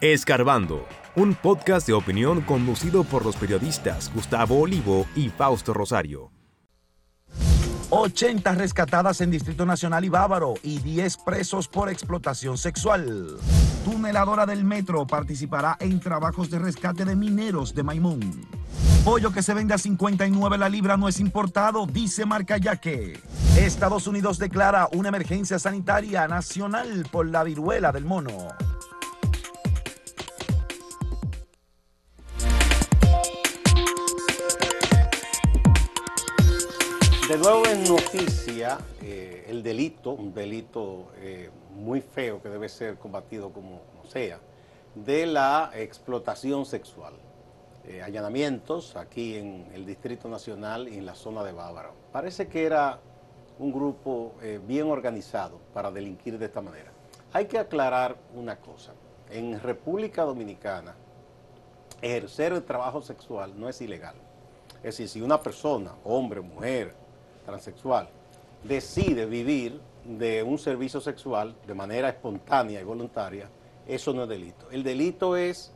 Escarbando, un podcast de opinión conducido por los periodistas Gustavo Olivo y Fausto Rosario. 80 rescatadas en Distrito Nacional y Bávaro y 10 presos por explotación sexual. Tuneladora del Metro participará en trabajos de rescate de mineros de Maimón. Pollo que se vende a 59 la libra no es importado, dice Marca Yaque. Estados Unidos declara una emergencia sanitaria nacional por la viruela del mono. De nuevo en noticia eh, el delito, un delito eh, muy feo que debe ser combatido como, sea, de la explotación sexual. Eh, allanamientos aquí en el Distrito Nacional y en la zona de Bávaro. Parece que era un grupo bien organizado para delinquir de esta manera. Hay que aclarar una cosa. En República Dominicana, ejercer el trabajo sexual no es ilegal. Es decir, si una persona, hombre, mujer, transexual decide vivir de un servicio sexual de manera espontánea y voluntaria, eso no es delito. El delito es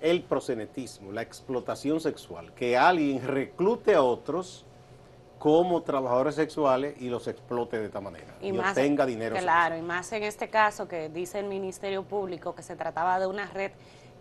el prosenetismo, la explotación sexual, que alguien reclute a otros como trabajadores sexuales y los explote de esta manera y, más, obtenga dinero. Claro, y más en este caso que dice el Ministerio Público que se trataba de una red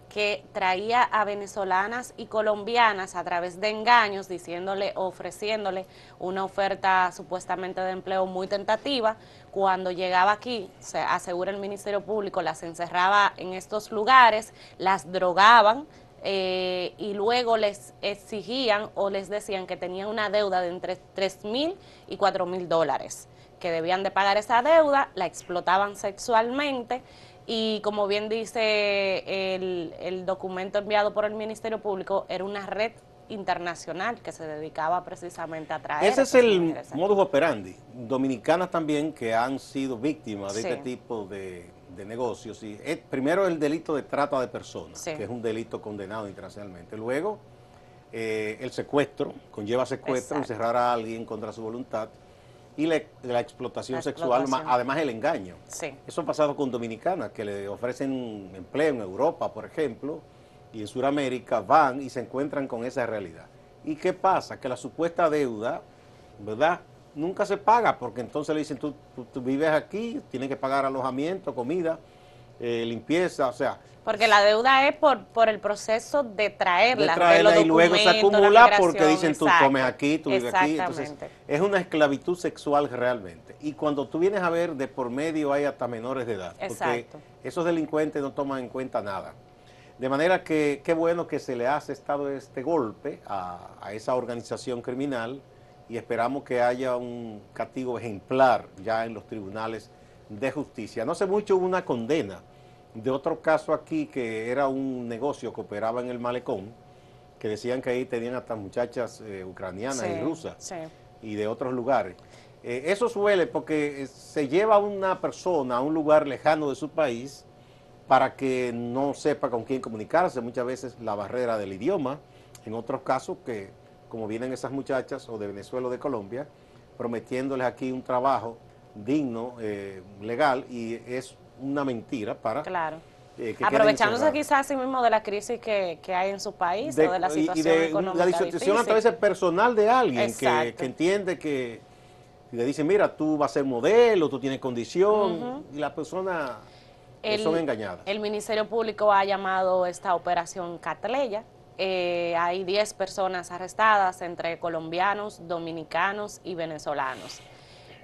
que traía a venezolanas y colombianas a través de engaños, diciéndole, ofreciéndole una oferta supuestamente de empleo muy tentativa. Cuando llegaba aquí, se asegura el Ministerio Público, las encerraba en estos lugares, las drogaban, eh, y luego les exigían o les decían que tenían una deuda de entre 3 mil y 4 mil dólares, que debían de pagar esa deuda, la explotaban sexualmente y como bien dice el, documento enviado por el Ministerio Público, era una red internacional que se dedicaba precisamente a traer. Ese es el modus operandi. Dominicanas también que han sido víctimas de este tipo de, negocios. Y primero el delito de trata de personas, que es un delito condenado internacionalmente. Luego eh, el secuestro, conlleva secuestro, encerrar a alguien contra su voluntad y la, explotación sexual, además el engaño. Eso ha pasado con dominicanas que le ofrecen empleo en Europa, por ejemplo, y en Sudamérica van y se encuentran con esa realidad. ¿Y qué pasa? Que la supuesta deuda, ¿verdad? Nunca se paga porque entonces le dicen, tú, tú vives aquí, tienes que pagar alojamiento, comida, eh, limpieza, o sea... Porque la deuda es por, por el proceso de traerla, de traerla y luego se acumula porque dicen tú comes aquí, tú vives aquí. Entonces, es una esclavitud sexual realmente. Y cuando tú vienes a ver, de por medio hay hasta menores de edad. Porque esos delincuentes no toman en cuenta nada. De manera que qué bueno que se le ha estado este golpe a, a esa organización criminal y esperamos que haya un castigo ejemplar ya en los tribunales de justicia. No hace mucho hubo una condena de otro caso aquí que era un negocio que operaba en el malecón, que decían que ahí tenían hasta muchachas eh, ucranianas y rusas y de otros lugares. Eh, eso suele porque eh, se lleva a una persona a un lugar lejano de su país para que no sepa con quién comunicarse, muchas veces la barrera del idioma, en otros casos que como vienen esas muchachas o de Venezuela o de Colombia, prometiéndoles aquí un trabajo digno, legal, y es una mentira para... Claro. Eh, Aprovechándose quizás sí mismo de la crisis que, hay en su país o de la situación y de, La situación a través personal de alguien que, entiende que le dice, mira, tú vas a ser modelo, tú tienes condición, y la persona son engañadas. El Ministerio Público ha llamado esta operación Catleya. Eh, hay 10 personas arrestadas entre colombianos, dominicanos y venezolanos.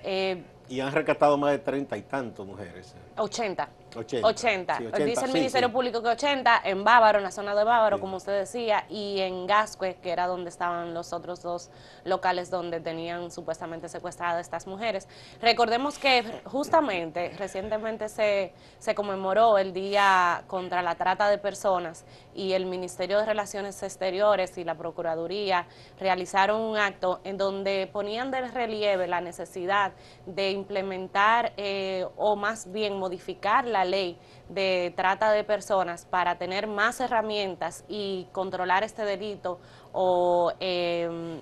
Eh, y han rescatado más de treinta y tantos mujeres. 80. 80. Dice el Ministerio Público que 80 en Bávaro, en la zona de Bávaro, como usted decía, y en Gascue, que era donde estaban los otros dos locales donde tenían supuestamente secuestradas estas mujeres. Recordemos que justamente recientemente se, se conmemoró el Día contra la Trata de Personas y el Ministerio de Relaciones Exteriores y la Procuraduría realizaron un acto en donde ponían de relieve la necesidad de implementar eh, o más bien modificar la ley de trata de personas para tener más herramientas y controlar este delito o em,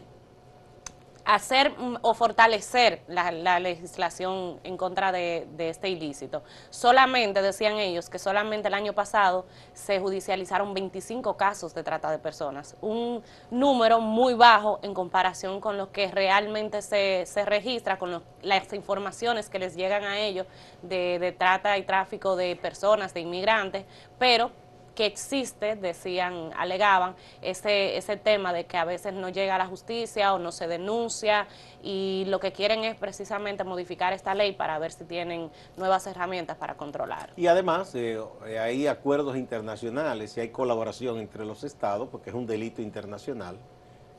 hacer o fortalecer la, legislación en contra de, este ilícito. Solamente, decían ellos, que solamente el año pasado se judicializaron 25 casos de trata de personas, un número muy bajo en comparación con lo que realmente se, se registra, con las informaciones que les llegan a ellos de, de trata y tráfico de personas, de inmigrantes, pero que existe, decían, alegaban, ese, ese tema de que a veces no llega a la justicia o no se denuncia y lo que quieren es precisamente modificar esta ley para ver si tienen nuevas herramientas para controlar. Y además eh, hay acuerdos internacionales y hay colaboración entre los estados porque es un delito internacional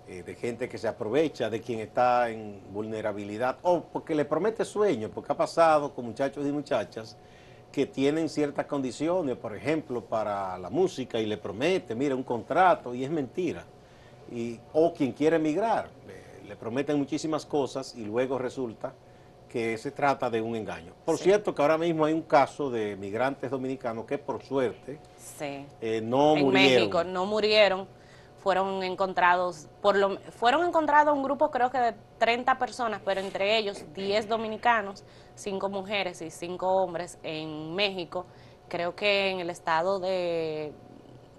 eh, de gente que se aprovecha de quien está en vulnerabilidad o porque le promete sueños, porque ha pasado con muchachos y muchachas que tienen ciertas condiciones, por ejemplo, para la música y le promete, mira, un contrato y es mentira. Y, o quien quiere emigrar, le, prometen muchísimas cosas y luego resulta que se trata de un engaño. Por cierto que ahora mismo hay un caso de migrantes dominicanos que por suerte eh, no en murieron. México no murieron fueron encontrados, por lo, fueron encontrados un grupo creo que de 30 personas, pero entre ellos 10 dominicanos, 5 mujeres y 5 hombres en México, creo que en el estado de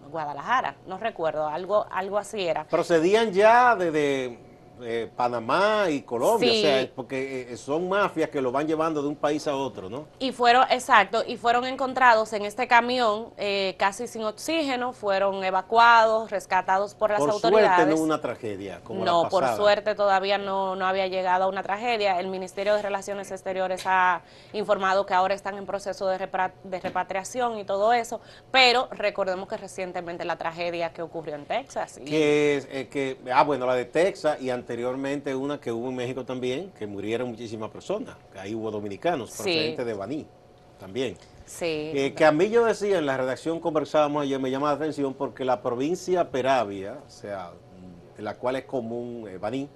Guadalajara, no recuerdo, algo, algo así era. Procedían ya desde eh, Panamá y Colombia, o sea, porque eh, son mafias que lo van llevando de un país a otro, ¿no? Y fueron, exacto, y fueron encontrados en este camión eh, casi sin oxígeno, fueron evacuados, rescatados por las autoridades. Por suerte no una tragedia, como No, por suerte todavía no, no había llegado a una tragedia. El Ministerio de Relaciones Exteriores ha informado que ahora están en proceso de, de repatriación y todo eso, pero recordemos que recientemente la tragedia que ocurrió en Texas. Que, que, ah, bueno, la de Texas y anteriormente una que hubo en México también, que murieron muchísimas personas. Ahí hubo dominicanos procedentes de Baní también. Sí. Eh, que a mí yo decía, en la redacción conversábamos ayer, me llama la atención porque la provincia Peravia, o sea, de la cual es común eh, Baní,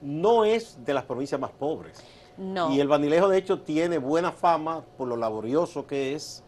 no es de las provincias más pobres. No. Y el Banilejo, de hecho, tiene buena fama por lo laborioso que es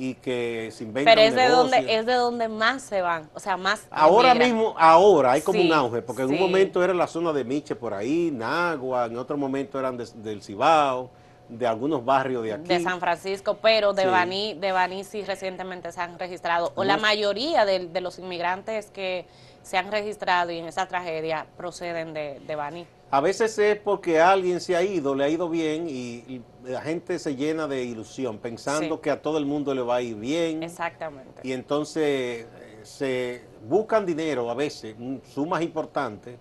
y que se inventan Pero es de donde es de donde más se van, o sea, más Ahora mismo, ahora hay como un auge, porque en un momento era la zona de Miche por ahí, Nagua, en otro momento eran del Cibao, de algunos barrios de aquí. De San Francisco, pero de Baní, de Baní sí recientemente se han registrado, o la mayoría de, de los inmigrantes que se han registrado y en esa tragedia proceden de, de Baní. A veces es porque alguien se ha ido, le ha ido bien y, la gente se llena de ilusión, pensando que a todo el mundo le va a ir bien. Exactamente. Y entonces eh, se buscan dinero a veces, sumas importantes,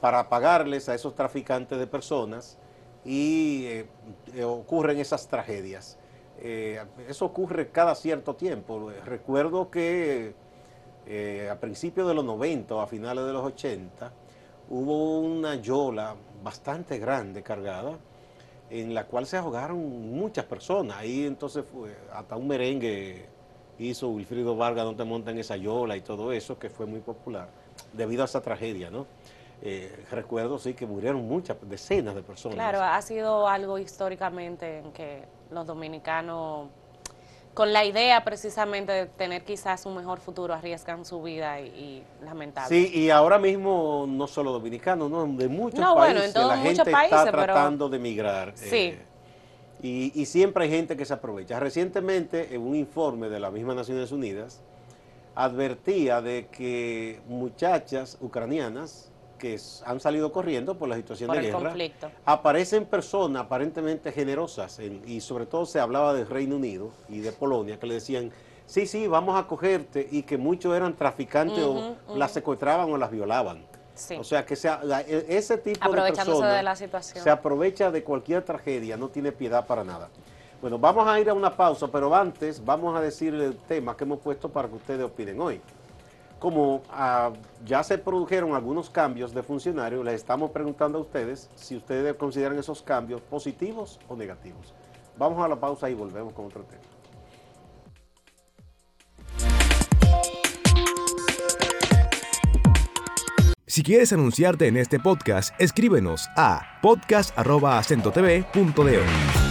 para pagarles a esos traficantes de personas y eh, eh, ocurren esas tragedias. eso ocurre cada cierto tiempo. Recuerdo que a principios de los 90 o a finales de los 80, hubo una yola bastante grande cargada en la cual se ahogaron muchas personas. Ahí entonces fue, hasta un merengue hizo Wilfrido Vargas, donde montan esa yola y todo eso, que fue muy popular, debido a esa tragedia, ¿no? Eh, recuerdo, sí, que murieron muchas, decenas de personas. Claro, ha sido algo históricamente en que los dominicanos con la idea precisamente de tener quizás un mejor futuro, arriesgan su vida y, lamentable. Sí, y ahora mismo no solo dominicanos, ¿no? de muchos países, la gente está tratando de emigrar. Sí. Eh, y, y, siempre hay gente que se aprovecha. Recientemente, en un informe de las mismas Naciones Unidas, advertía de que muchachas ucranianas que han salido corriendo por la situación de guerra, aparecen personas aparentemente generosas, y sobre todo se hablaba del Reino Unido y de Polonia, que le decían, sí, sí, vamos a cogerte, y que muchos eran traficantes o las secuestraban o las violaban. O sea, que e, ese tipo de personas de la situación. se aprovecha de cualquier tragedia, no tiene piedad para nada. Bueno, vamos a ir a una pausa, pero antes vamos a decir el tema que hemos puesto para que ustedes opinen hoy como ah, ya se produjeron algunos cambios de funcionarios, les estamos preguntando a ustedes si ustedes consideran esos cambios positivos o negativos. Vamos a la pausa y volvemos con otro tema. Si quieres anunciarte en este podcast, escríbenos a podcast.acentotv.de.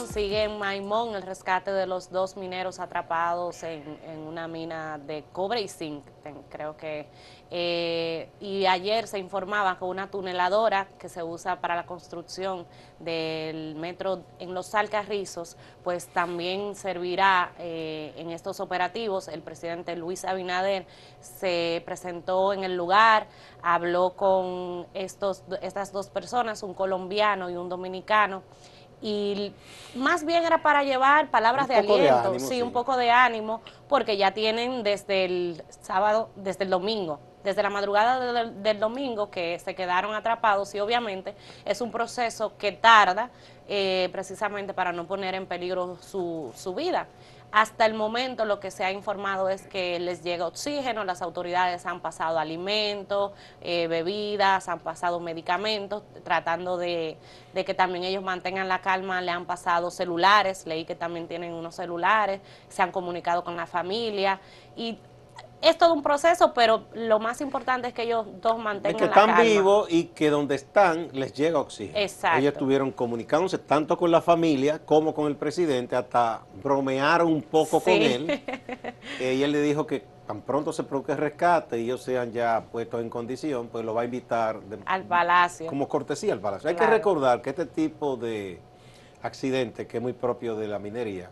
sigue en Maimón el rescate de los dos mineros atrapados en, una mina de cobre y zinc, creo que. Eh, y ayer se informaba que una tuneladora que se usa para la construcción del metro en los Alcarrizos, pues también servirá eh, en estos operativos. El presidente Luis Abinader se presentó en el lugar, habló con estos, estas dos personas, un colombiano y un dominicano, y más bien era para llevar palabras de aliento, sí, un poco de ánimo, porque ya tienen desde el sábado, desde el domingo, desde la madrugada del, domingo que se quedaron atrapados y obviamente es un proceso que tarda eh, precisamente para no poner en peligro su, su vida. Hasta el momento lo que se ha informado es que les llega oxígeno, las autoridades han pasado alimentos, eh, bebidas, han pasado medicamentos, tratando de, de, que también ellos mantengan la calma, le han pasado celulares, leí que también tienen unos celulares, se han comunicado con la familia y es todo un proceso, pero lo más importante es que ellos dos mantengan es que están vivos y que donde están les llega oxígeno. Exacto. Ellos estuvieron comunicándose tanto con la familia como con el presidente, hasta bromearon un poco con él. y él le dijo que tan pronto se produzca el rescate y ellos sean ya puestos en condición, pues lo va a invitar al palacio. Como cortesía al palacio. Hay que recordar que este tipo de accidente, que es muy propio de la minería,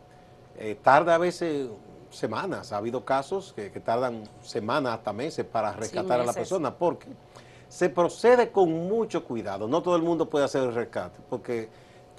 eh, tarda a veces semanas. Ha habido casos que, tardan semanas hasta meses para rescatar a la persona porque se procede con mucho cuidado. No todo el mundo puede hacer el rescate porque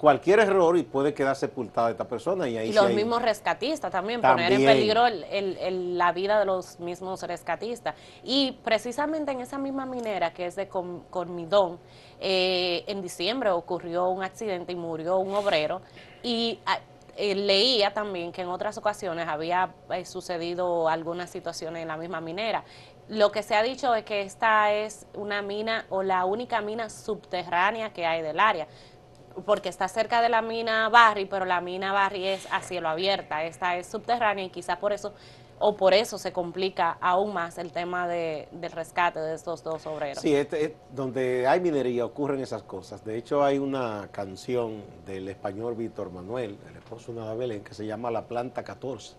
cualquier error y puede quedar sepultada esta persona. Y, ahí los mismos rescatistas también, poner en peligro la vida de los mismos rescatistas. Y precisamente en esa misma minera que es de Cormidón, eh, en diciembre ocurrió un accidente y murió un obrero y ah, eh, leía también que en otras ocasiones había eh, sucedido algunas situaciones en la misma minera. Lo que se ha dicho es que esta es una mina o la única mina subterránea que hay del área, porque está cerca de la mina Barry, pero la mina Barry es a cielo abierta, esta es subterránea y quizá por eso o por eso se complica aún más el tema de, del rescate de estos dos obreros. Sí, este, donde hay minería ocurren esas cosas. De hecho, hay una canción del español Víctor Manuel, el esposo de Belén, que se llama La Planta 14,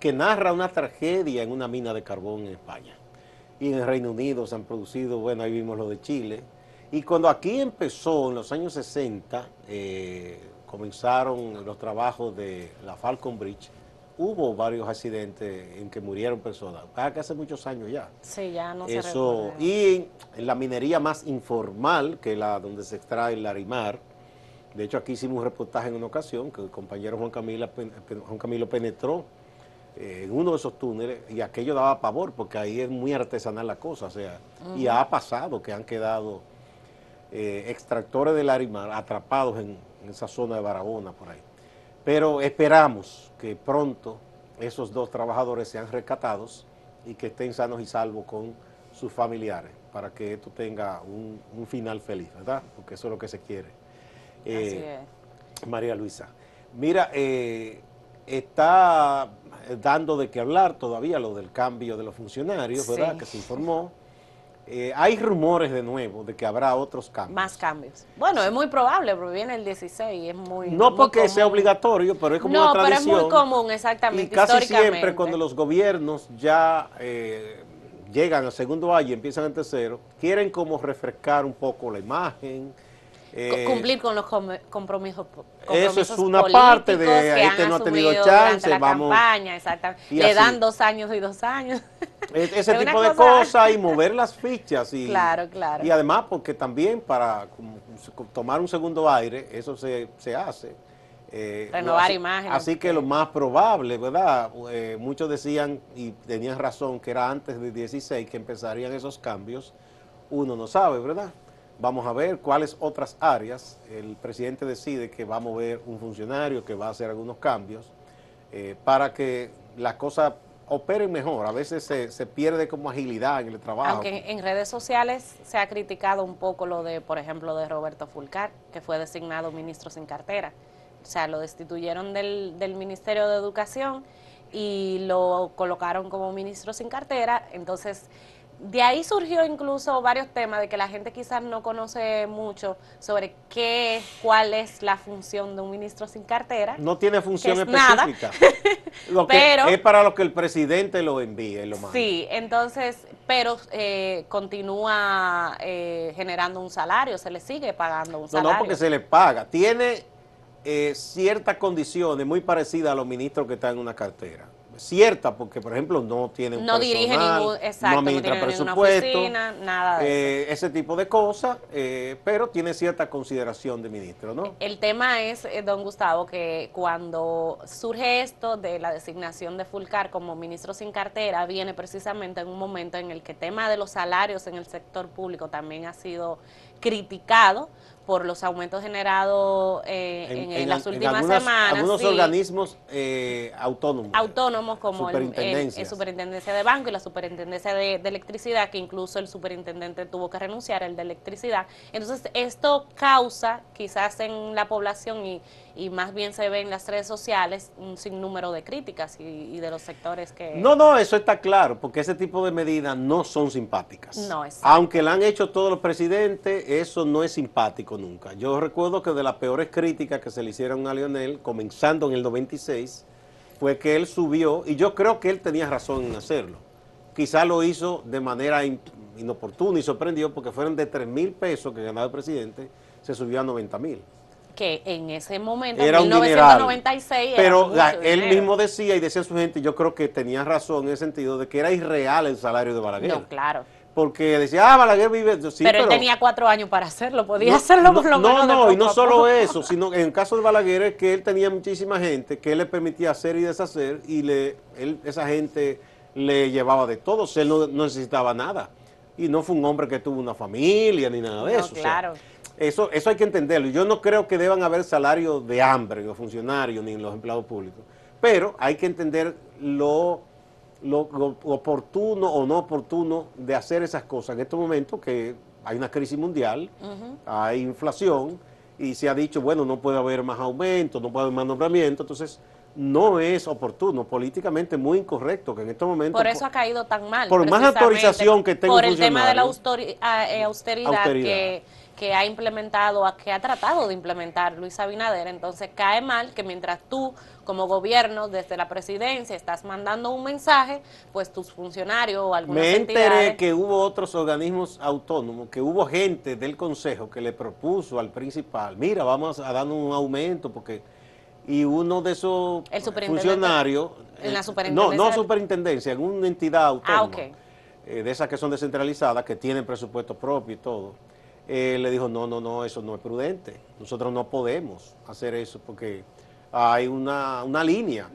que narra una tragedia en una mina de carbón en España. Y en el Reino Unido se han producido, bueno, ahí vimos lo de Chile. Y cuando aquí empezó, en los años 60, eh, comenzaron los trabajos de la Falcon Bridge, hubo varios accidentes en que murieron personas, que hace muchos años ya. Sí, ya no Eso, se Y en la minería más informal, que la donde se extrae el larimar, de hecho aquí hicimos un reportaje en una ocasión, que el compañero Juan Camilo, Juan Camilo penetró eh, en uno de esos túneles y aquello daba pavor, porque ahí es muy artesanal la cosa, o sea, y ha pasado que han quedado eh, extractores del larimar atrapados en, en esa zona de Barahona, por ahí. Pero esperamos que pronto esos dos trabajadores sean rescatados y que estén sanos y salvos con sus familiares para que esto tenga un, final feliz, ¿verdad? Porque eso es lo que se quiere. Eh, María Luisa. Mira, eh, está dando de qué hablar todavía lo del cambio de los funcionarios, ¿verdad? Que se informó. Eh, hay rumores de nuevo de que habrá otros cambios. Más cambios. Bueno, es muy probable, porque viene el 16 es muy No porque sea obligatorio, pero es como una tradición. No, pero es muy común, exactamente, Y casi siempre cuando los gobiernos ya eh, llegan al segundo año y empiezan en tercero, quieren como refrescar un poco la imagen, eh, cumplir con los compromisos, Eso es una parte de este no ha tenido chance, la vamos. Campaña, exactamente. Le dan dos años y dos años. ese tipo de cosas y mover las fichas. Y, claro, claro. Y además porque también para tomar un segundo aire, eso se, se hace. Eh, Renovar imágenes. Así que lo más probable, ¿verdad? Eh, muchos decían, y tenían razón, que era antes de 16 que empezarían esos cambios. Uno no sabe, ¿verdad? Vamos a ver cuáles otras áreas. El presidente decide que va a mover un funcionario, que va a hacer algunos cambios, eh, para que las cosas operen mejor. A veces se, pierde como agilidad en el trabajo. Aunque en, redes sociales se ha criticado un poco lo de, por ejemplo, de Roberto Fulcar, que fue designado ministro sin cartera. O sea, lo destituyeron del, del Ministerio de Educación y lo colocaron como ministro sin cartera. Entonces de ahí surgió incluso varios temas de que la gente quizás no conoce mucho sobre qué, cuál es la función de un ministro sin cartera. No tiene función específica. lo que es para lo que el presidente lo envíe, lo más. Sí, entonces, pero eh, continúa eh, generando un salario, se le sigue pagando un salario. No, no, porque se le paga. Tiene eh, ciertas condiciones muy parecidas a los ministros que están en una cartera cierta, porque por ejemplo no tiene un no dirige ningún, exacto, no administra presupuesto, nada de eh, ese tipo de cosas, eh, pero tiene cierta consideración de ministro, ¿no? El tema es, eh, don Gustavo, que cuando surge esto de la designación de Fulcar como ministro sin cartera, viene precisamente en un momento en el que el tema de los salarios en el sector público también ha sido criticado por los aumentos generados eh, en, las últimas semanas. Algunos organismos eh, autónomos. Autónomos como el, Superintendencia de Banco y la Superintendencia de, Electricidad, que incluso el superintendente tuvo que renunciar, el de Electricidad. Entonces, esto causa quizás en la población y, y más bien se ve en las redes sociales un sinnúmero de críticas y, de los sectores que... No, no, eso está claro, porque ese tipo de medidas no son simpáticas. No, es. Aunque la han hecho todos los presidentes, eso no es simpático nunca. Yo recuerdo que de las peores críticas que se le hicieron a Lionel, comenzando en el 96, fue que él subió, y yo creo que él tenía razón en hacerlo. Quizá lo hizo de manera inoportuna y sorprendió porque fueron de 3 mil pesos que ganaba el presidente, se subió a 90 mil que en ese momento, en 1996, pero él mismo decía y decía a su gente, yo creo que tenía razón en el sentido de que era irreal el salario de Balaguer. No, claro. Porque decía, ah, Balaguer vive... Sí, pero, él tenía cuatro años para hacerlo, podía hacerlo por lo menos. No, no, y no solo eso, sino en el caso de Balaguer es que él tenía muchísima gente que él le permitía hacer y deshacer y le, él, esa gente le llevaba de todo, él no, necesitaba nada. Y no fue un hombre que tuvo una familia ni nada de eso. Claro. Eso, eso hay que entenderlo. Yo no creo que deban haber salarios de hambre en los funcionarios ni en los empleados públicos. Pero hay que entender lo, lo, oportuno o no oportuno de hacer esas cosas. En este momento que hay una crisis mundial, hay inflación y se ha dicho, bueno, no puede haber más aumento, no puede haber más nombramiento. Entonces, no es oportuno, políticamente muy incorrecto que en este momento... Por eso ha caído tan mal. Por más autorización que tenga Por el tema de la eh, austeridad, que que ha implementado, que ha tratado de implementar Luis Abinader, entonces cae mal que mientras tú como gobierno desde la presidencia estás mandando un mensaje, pues tus funcionarios o algunas Me enteré que hubo otros organismos autónomos, que hubo gente del consejo que le propuso al principal, mira, vamos a dar un aumento porque y uno de esos funcionarios en la eh, no no superintendencia en una entidad autónoma ah, eh, de esas que son descentralizadas que tienen presupuesto propio y todo eh, le dijo, no, no, no, eso no es prudente. Nosotros no podemos hacer eso porque hay una, una línea.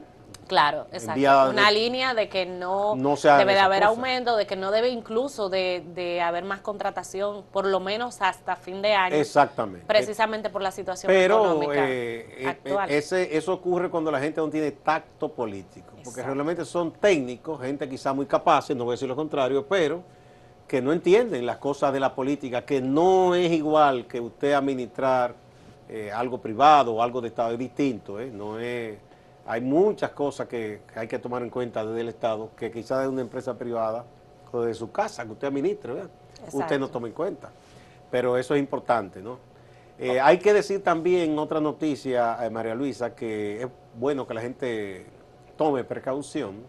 Claro, exacto. Una línea de que no, debe de haber aumento, de que no debe incluso de, de, haber más contratación, por lo menos hasta fin de año. Exactamente. Precisamente por la situación económica eh, eh, actual. Ese, eso ocurre cuando la gente no tiene tacto político, porque realmente son técnicos, gente quizá muy capaces, no voy a decir lo contrario, pero que no entienden las cosas de la política, que no es igual que usted administrar eh, algo privado o algo de Estado, es distinto, ¿eh? no es, hay muchas cosas que, hay que tomar en cuenta desde el Estado, que quizás de una empresa privada o de su casa que usted administre, usted no toma en cuenta, pero eso es importante, ¿no? Eh, hay que decir también otra noticia, María Luisa, que es bueno que la gente tome precaución,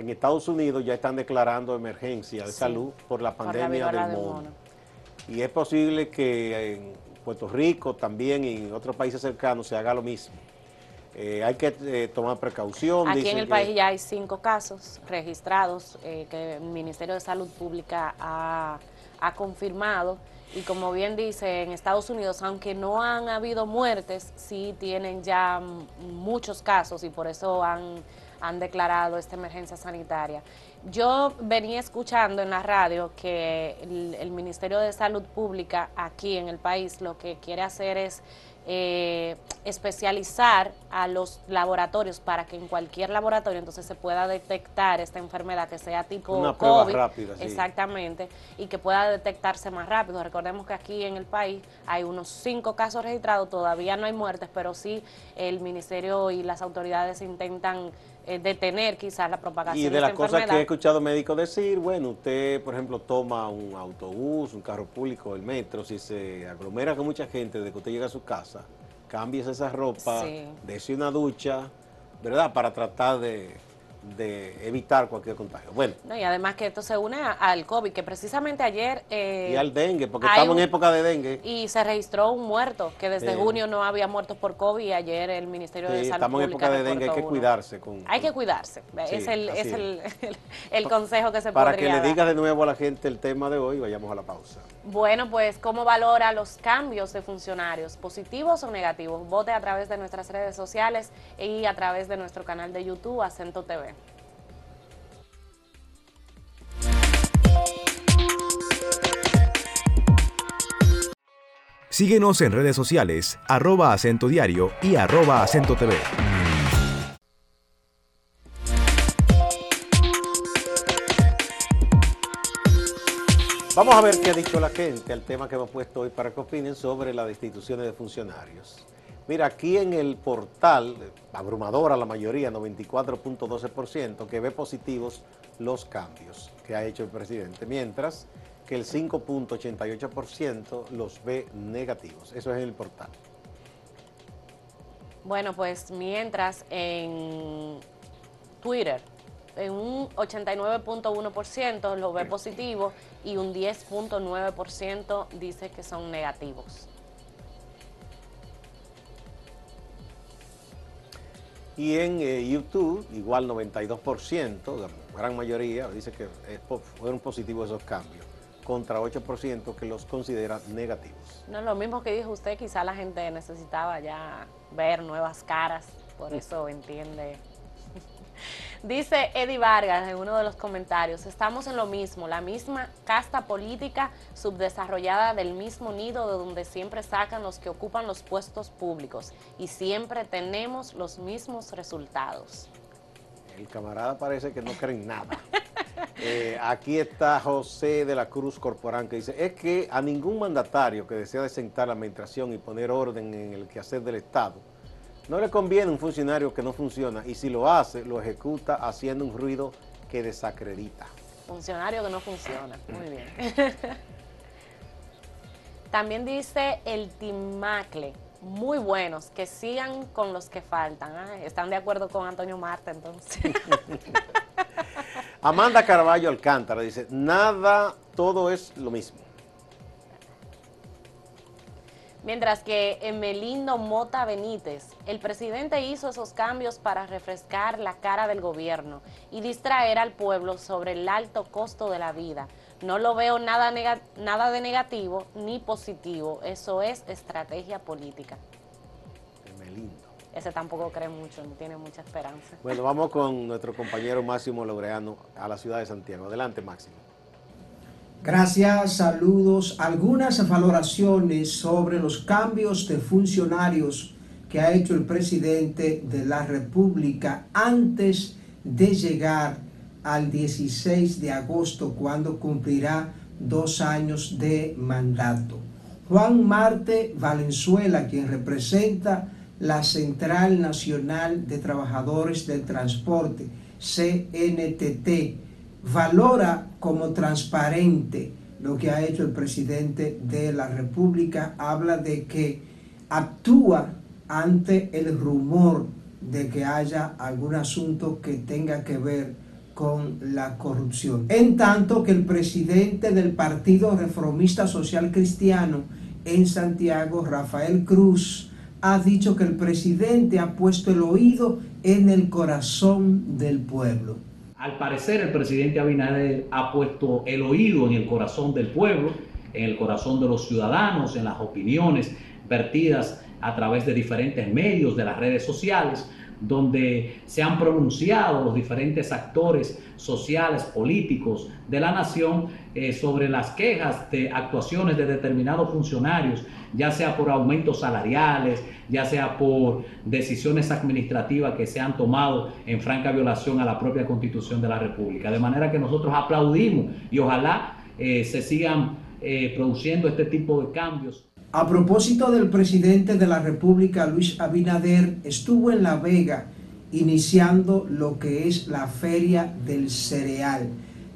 en Estados Unidos ya están declarando emergencia de salud por la pandemia del, mono. Y es posible que en Puerto Rico también y en otros países cercanos se haga lo mismo. Eh, hay que eh, tomar precaución. Aquí en el país ya hay cinco casos registrados eh, que el Ministerio de Salud Pública ha, ha confirmado. Y como bien dice, en Estados Unidos, aunque no han habido muertes, sí tienen ya muchos casos y por eso han han declarado esta emergencia sanitaria. Yo venía escuchando en la radio que el, Ministerio de Salud Pública aquí en el país lo que quiere hacer es eh, especializar a los laboratorios para que en cualquier laboratorio entonces se pueda detectar esta enfermedad que sea tipo Una COVID, rápida, exactamente, y que pueda detectarse más rápido. Recordemos que aquí en el país hay unos cinco casos registrados, todavía no hay muertes, pero sí el ministerio y las autoridades intentan eh, detener quizás la propagación y de, las cosas que he escuchado médicos decir, bueno, usted, por ejemplo, toma un autobús, un carro público, el metro, si se aglomera con mucha gente desde que usted llega a su casa, cambies esa ropa, sí. dese una ducha, ¿verdad? Para tratar de de evitar cualquier contagio. Bueno. y además que esto se une al COVID, que precisamente ayer... Eh, y al dengue, porque estamos en época de dengue. Y se registró un muerto, que desde junio no había muertos por COVID y ayer el Ministerio de Salud estamos en época de dengue, hay que cuidarse. Con, hay que cuidarse, es, el, es el, el, consejo que se Para que le digas de nuevo a la gente el tema de hoy, vayamos a la pausa. Bueno, pues, ¿cómo valora los cambios de funcionarios, positivos o negativos? Vote a través de nuestras redes sociales y a través de nuestro canal de YouTube, Acento TV. Síguenos en redes sociales, arroba acento diario y arroba acento TV. Vamos a ver qué ha dicho la gente al tema que hemos puesto hoy para que opinen sobre las destituciones de funcionarios. Mira, aquí en el portal, abrumadora la mayoría, 94.12%, que ve positivos los cambios que ha hecho el presidente, mientras que el 5.88% los ve negativos. Eso es en el portal. Bueno, pues mientras en Twitter en un 89.1% lo ve positivo y un 10.9% dice que son negativos. Y en eh, YouTube, igual 92%, la gran mayoría, dice que fueron positivos esos cambios contra 8% que los considera negativos. No, lo mismo que dijo usted, quizá la gente necesitaba ya ver nuevas caras, por eso entiende. Dice Eddie Vargas en uno de los comentarios, estamos en lo mismo, la misma casta política subdesarrollada del mismo nido de donde siempre sacan los que ocupan los puestos públicos y siempre tenemos los mismos resultados. El camarada parece que no cree en nada. Eh, aquí está José de la Cruz Corporán que dice, es que a ningún mandatario que desea desentar la administración y poner orden en el quehacer del Estado, no le conviene un funcionario que no funciona y si lo hace, lo ejecuta haciendo un ruido que desacredita. Funcionario que no funciona, muy bien. También dice el Timacle, muy buenos, que sigan con los que faltan. Ah, ¿Están de acuerdo con Antonio Marta entonces? Amanda Carballo Alcántara dice, nada, todo es lo mismo. Mientras que Emelindo Mota Benítez, el presidente hizo esos cambios para refrescar la cara del gobierno y distraer al pueblo sobre el alto costo de la vida. No lo veo nada, nada de negativo ni positivo, eso es estrategia política ese tampoco cree mucho, no tiene mucha esperanza. Bueno, vamos con nuestro compañero Máximo Logreano a la ciudad de Santiago. Adelante, Máximo. Gracias, saludos. Algunas valoraciones sobre los cambios de funcionarios que ha hecho el presidente de la República antes de llegar al 16 de agosto, cuando cumplirá dos años de mandato. Juan Marte Valenzuela, quien representa la Central Nacional de Trabajadores del Transporte, CNTT, valora como transparente lo que ha hecho el presidente de la República, habla de que actúa ante el rumor de que haya algún asunto que tenga que ver con la corrupción. En tanto que el presidente del Partido Reformista Social Cristiano en Santiago, Rafael Cruz, ha dicho que el presidente ha puesto el oído en el corazón del pueblo. Al parecer el presidente Abinader ha puesto el oído en el corazón del pueblo, en el corazón de los ciudadanos, en las opiniones vertidas a través de diferentes medios, de las redes sociales, donde se han pronunciado los diferentes actores sociales, políticos de la nación eh, sobre las quejas de actuaciones de determinados funcionarios, ya sea por aumentos salariales, ya sea por decisiones administrativas que se han tomado en franca violación a la propia constitución de la República. De manera que nosotros aplaudimos y ojalá eh, se sigan eh, produciendo este tipo de cambios. A propósito del presidente de la República, Luis Abinader, estuvo en La Vega iniciando lo que es la feria del cereal.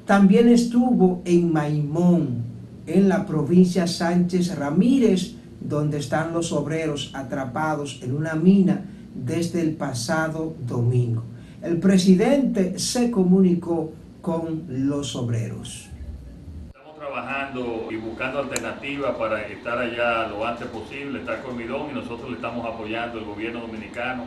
También estuvo en Maimón, en la provincia Sánchez Ramírez, donde están los obreros atrapados en una mina desde el pasado domingo. El presidente se comunicó con los obreros. Trabajando y buscando alternativas para estar allá lo antes posible, estar con Midón y nosotros le estamos apoyando al gobierno dominicano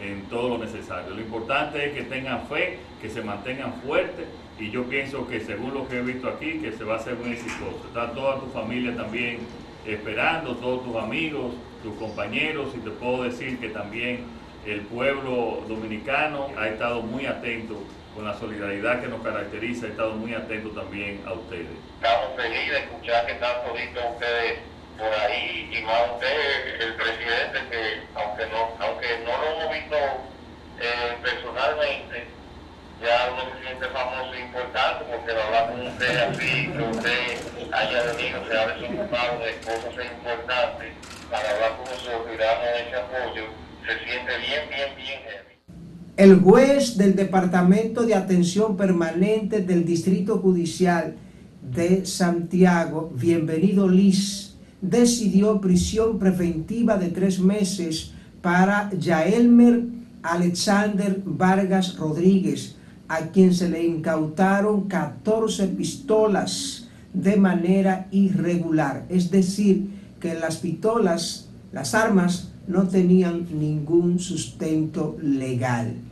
en todo lo necesario. Lo importante es que tengan fe, que se mantengan fuertes y yo pienso que según lo que he visto aquí, que se va a hacer muy exitoso. Está toda tu familia también esperando, todos tus amigos, tus compañeros y te puedo decir que también el pueblo dominicano ha estado muy atento con la solidaridad que nos caracteriza, ha estado muy atento también a ustedes. Estamos felices de escuchar que están ustedes por ahí y más usted, el presidente, que aunque no, aunque no lo hemos visto eh, personalmente, ya uno se siente famoso e importante porque lo habla con usted así, que usted haya venido, se ha desocupado de cosas importantes para hablar con nosotros y ese apoyo, se siente bien, bien, bien El juez del Departamento de Atención Permanente del Distrito Judicial de Santiago, bienvenido Liz, decidió prisión preventiva de tres meses para Yaelmer Alexander Vargas Rodríguez, a quien se le incautaron 14 pistolas de manera irregular. Es decir, que las pistolas, las armas, no tenían ningún sustento legal.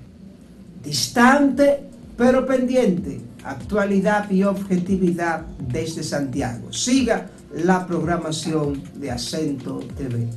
Distante, pero pendiente. Actualidad y objetividad desde Santiago. Siga la programación de Acento TV.